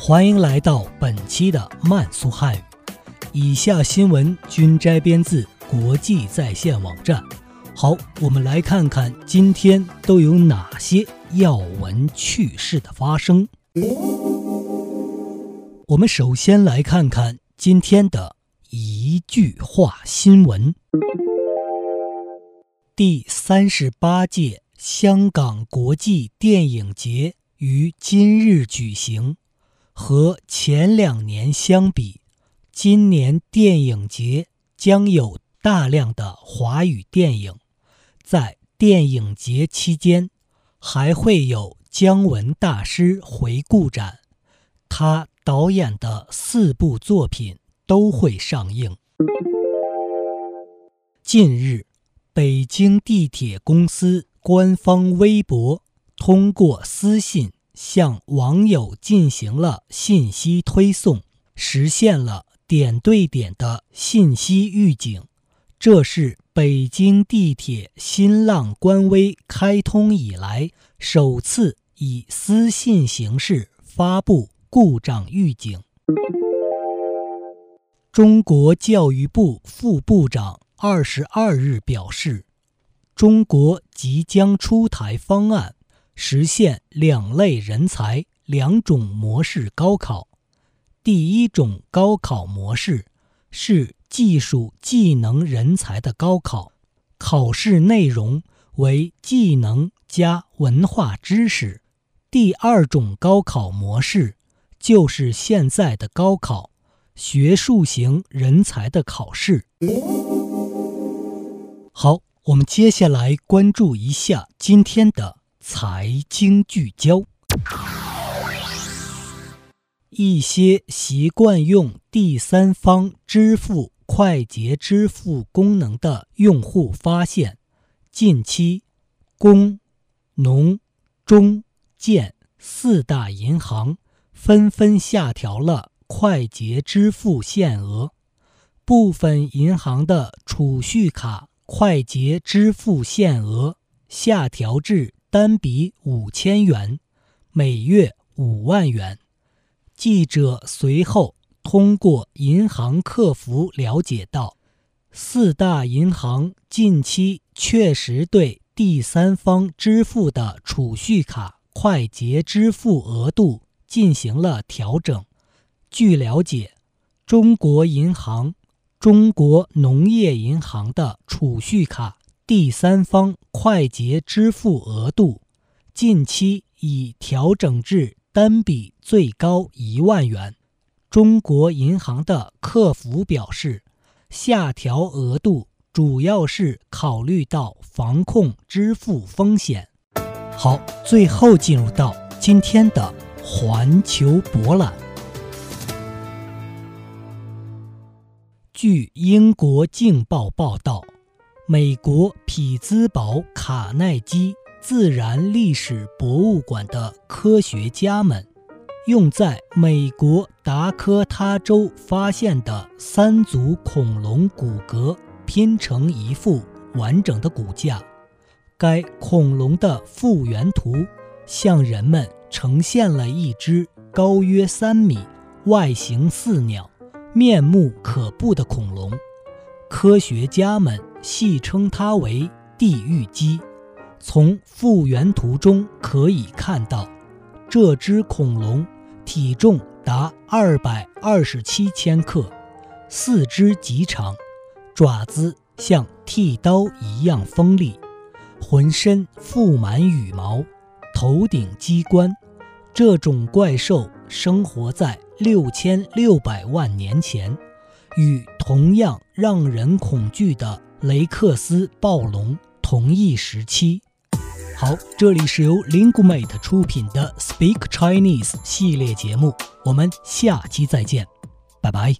欢迎来到本期的慢速汉语。以下新闻均摘编自国际在线网站。好，我们来看看今天都有哪些要闻趣事的发生。我们首先来看看今天的一句话新闻：第三十八届。香港国际电影节于今日举行，和前两年相比，今年电影节将有大量的华语电影。在电影节期间，还会有姜文大师回顾展，他导演的四部作品都会上映。近日，北京地铁公司。官方微博通过私信向网友进行了信息推送，实现了点对点的信息预警。这是北京地铁新浪官微开通以来首次以私信形式发布故障预警。中国教育部副部长二十二日表示。中国即将出台方案，实现两类人才、两种模式高考。第一种高考模式是技术技能人才的高考，考试内容为技能加文化知识。第二种高考模式就是现在的高考，学术型人才的考试。好。我们接下来关注一下今天的财经聚焦。一些习惯用第三方支付快捷支付功能的用户发现，近期工、农、中、建四大银行纷纷下调了快捷支付限额，部分银行的储蓄卡。快捷支付限额下调至单笔五千元，每月五万元。记者随后通过银行客服了解到，四大银行近期确实对第三方支付的储蓄卡快捷支付额度进行了调整。据了解，中国银行。中国农业银行的储蓄卡第三方快捷支付额度近期已调整至单笔最高一万元。中国银行的客服表示，下调额度主要是考虑到防控支付风险。好，最后进入到今天的环球博览。据英国《镜报》报道，美国匹兹堡卡耐基自然历史博物馆的科学家们，用在美国达科他州发现的三组恐龙骨骼拼成一副完整的骨架。该恐龙的复原图向人们呈现了一只高约三米、外形似鸟。面目可怖的恐龙，科学家们戏称它为“地狱鸡”。从复原图中可以看到，这只恐龙体重达二百二十七千克，四肢极长，爪子像剃刀一样锋利，浑身覆满羽毛，头顶鸡冠。这种怪兽生活在。六千六百万年前，与同样让人恐惧的雷克斯暴龙同一时期。好，这里是由 Linguemate 出品的 Speak Chinese 系列节目，我们下期再见。拜拜。